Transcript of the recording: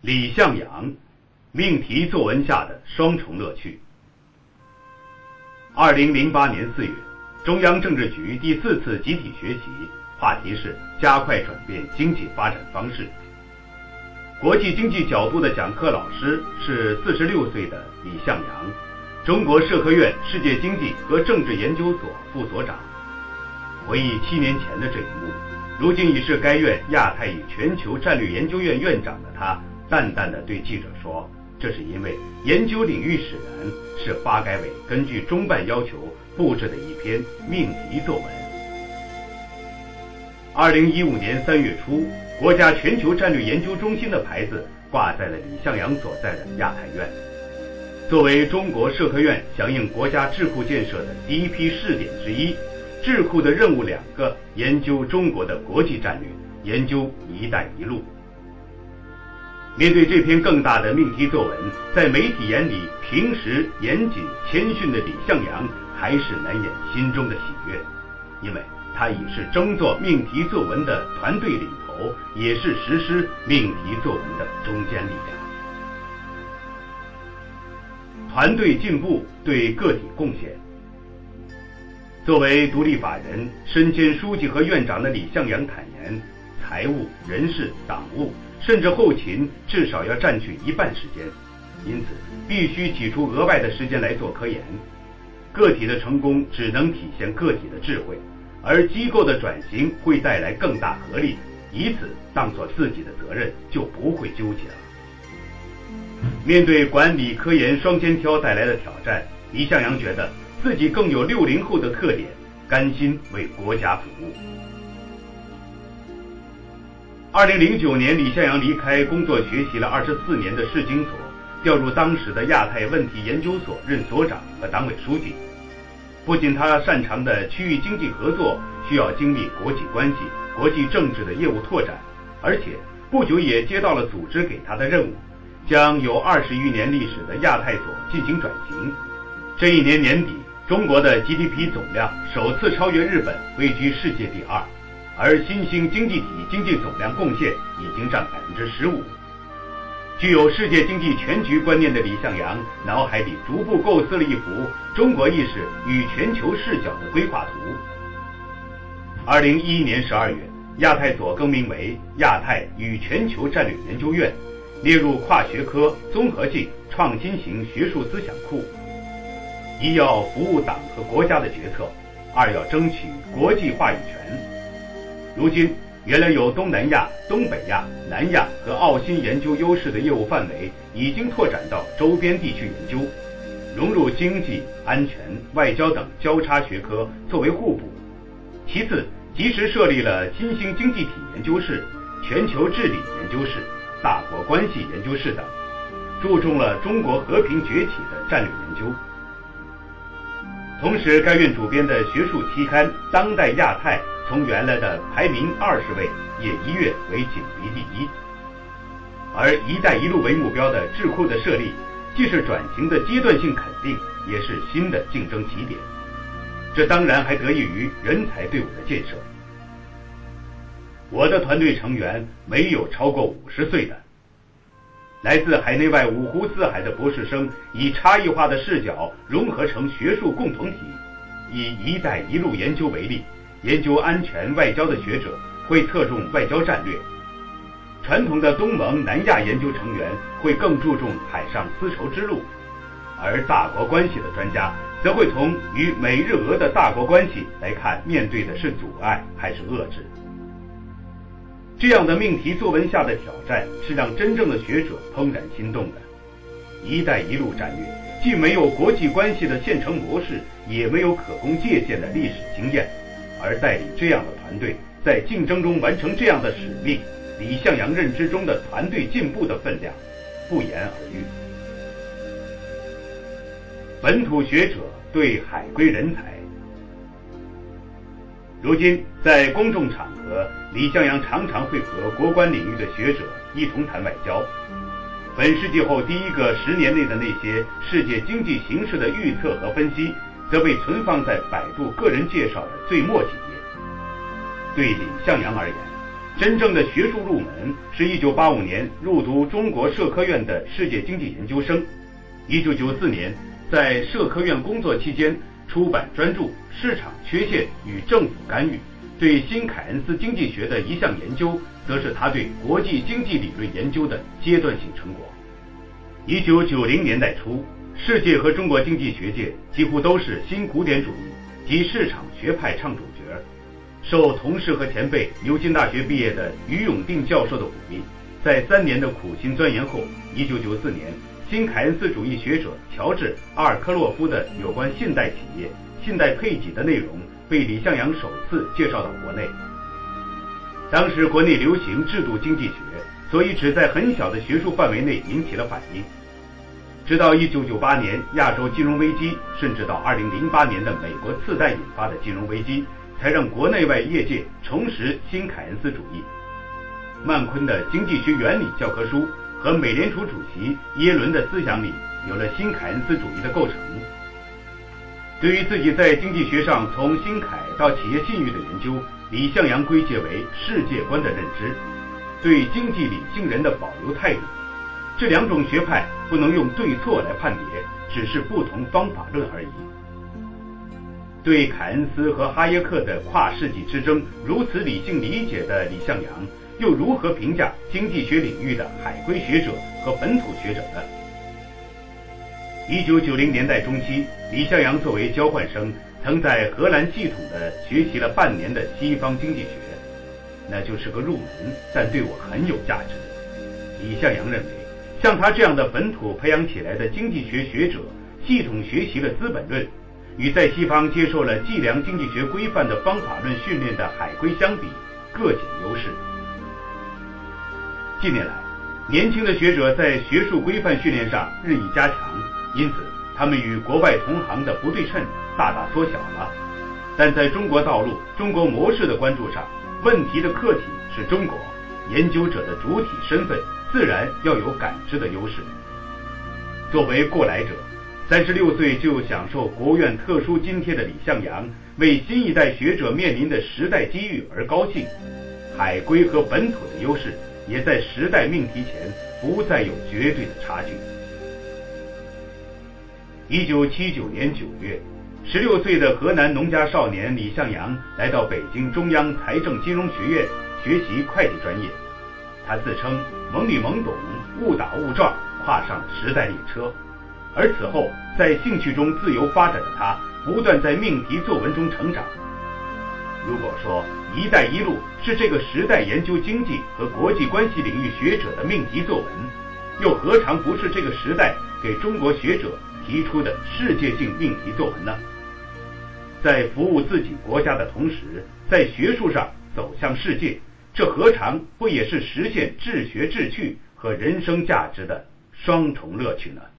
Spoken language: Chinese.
李向阳命题作文下的双重乐趣。二零零八年四月，中央政治局第四次集体学习，话题是加快转变经济发展方式。国际经济角度的讲课老师是四十六岁的李向阳，中国社科院世界经济和政治研究所副所长。回忆七年前的这一幕，如今已是该院亚太与全球战略研究院院长的他。淡淡的对记者说：“这是因为研究领域使然，是发改委根据中办要求布置的一篇命题作文。”二零一五年三月初，国家全球战略研究中心的牌子挂在了李向阳所在的亚太院。作为中国社科院响应国家智库建设的第一批试点之一，智库的任务两个：研究中国的国际战略，研究“一带一路”。面对这篇更大的命题作文，在媒体眼里平时严谨谦逊的李向阳，还是难掩心中的喜悦，因为他已是争做命题作文的团队领头，也是实施命题作文的中坚力量。团队进步对个体贡献。作为独立法人，身兼书记和院长的李向阳坦言，财务、人事、党务。甚至后勤至少要占据一半时间，因此必须挤出额外的时间来做科研。个体的成功只能体现个体的智慧，而机构的转型会带来更大合力，以此当做自己的责任，就不会纠结了。面对管理科研双肩挑带来的挑战，李向阳觉得自己更有六零后的特点，甘心为国家服务。二零零九年，李向阳离开工作学习了二十四年的市经所，调入当时的亚太问题研究所任所长和党委书记。不仅他擅长的区域经济合作需要经历国际关系、国际政治的业务拓展，而且不久也接到了组织给他的任务，将有二十余年历史的亚太所进行转型。这一年年底，中国的 GDP 总量首次超越日本，位居世界第二。而新兴经济体经济总量贡献已经占百分之十五。具有世界经济全局观念的李向阳，脑海里逐步构思了一幅中国意识与全球视角的规划图。二零一一年十二月，亚太所更名为亚太与全球战略研究院，列入跨学科、综合性、创新型学术思想库。一要服务党和国家的决策，二要争取国际话语权。如今，原来有东南亚、东北亚、南亚和澳新研究优势的业务范围，已经拓展到周边地区研究，融入经济、安全、外交等交叉学科作为互补。其次，及时设立了新兴经济体研究室、全球治理研究室、大国关系研究室等，注重了中国和平崛起的战略研究。同时，该院主编的学术期刊《当代亚太》。从原来的排名二十位，也一跃为锦旗第一。而“一带一路”为目标的智库的设立，既是转型的阶段性肯定，也是新的竞争起点。这当然还得益于人才队伍的建设。我的团队成员没有超过五十岁的，来自海内外五湖四海的博士生，以差异化的视角融合成学术共同体。以“一带一路”研究为例。研究安全外交的学者会侧重外交战略，传统的东盟、南亚研究成员会更注重海上丝绸之路，而大国关系的专家则会从与美日俄的大国关系来看，面对的是阻碍还是遏制。这样的命题作文下的挑战，是让真正的学者怦然心动的。一带一路战略既没有国际关系的现成模式，也没有可供借鉴的历史经验。而带领这样的团队在竞争中完成这样的使命，李向阳认知中的团队进步的分量不言而喻。本土学者对海归人才，如今在公众场合，李向阳常常会和国关领域的学者一同谈外交。本世纪后第一个十年内的那些世界经济形势的预测和分析。则被存放在百度个人介绍的最末几页。对李向阳而言，真正的学术入门是一九八五年入读中国社科院的世界经济研究生。一九九四年在社科院工作期间出版专著《市场缺陷与政府干预》，对新凯恩斯经济学的一项研究，则是他对国际经济理论研究的阶段性成果。一九九零年代初，世界和中国经济学界几乎都是新古典主义及市场学派唱主角。受同事和前辈牛津大学毕业的于永定教授的鼓励，在三年的苦心钻研后，一九九四年。新凯恩斯主义学者乔治·阿尔科洛夫的有关信贷企业、信贷配给的内容被李向阳首次介绍到国内。当时国内流行制度经济学，所以只在很小的学术范围内引起了反应。直到1998年亚洲金融危机，甚至到2008年的美国次贷引发的金融危机，才让国内外业界重拾新凯恩斯主义。曼昆的《经济学原理》教科书。和美联储主席耶伦的思想里有了新凯恩斯主义的构成。对于自己在经济学上从新凯到企业信誉的研究，李向阳归结为世界观的认知，对经济理性人的保留态度。这两种学派不能用对错来判别，只是不同方法论而已。对凯恩斯和哈耶克的跨世纪之争如此理性理解的李向阳。又如何评价经济学领域的海归学者和本土学者呢？一九九零年代中期，李向阳作为交换生，曾在荷兰系统的学习了半年的西方经济学，那就是个入门，但对我很有价值。李向阳认为，像他这样的本土培养起来的经济学学者，系统学习了《资本论》，与在西方接受了计量经济学规范的方法论训练的海归相比，各显优势。近年来，年轻的学者在学术规范训练上日益加强，因此他们与国外同行的不对称大大缩小了。但在中国道路、中国模式的关注上，问题的客体是中国，研究者的主体身份自然要有感知的优势。作为过来者，三十六岁就享受国务院特殊津贴的李向阳，为新一代学者面临的时代机遇而高兴。海归和本土的优势。也在时代命题前不再有绝对的差距。一九七九年九月，十六岁的河南农家少年李向阳来到北京中央财政金融学院学习会计专业。他自称懵里懵懂、误打误撞跨上时代列车。而此后在兴趣中自由发展的他，不断在命题作文中成长。如果说“一带一路”是这个时代研究经济和国际关系领域学者的命题作文，又何尝不是这个时代给中国学者提出的世界性命题作文呢？在服务自己国家的同时，在学术上走向世界，这何尝不也是实现治学治趣和人生价值的双重乐趣呢？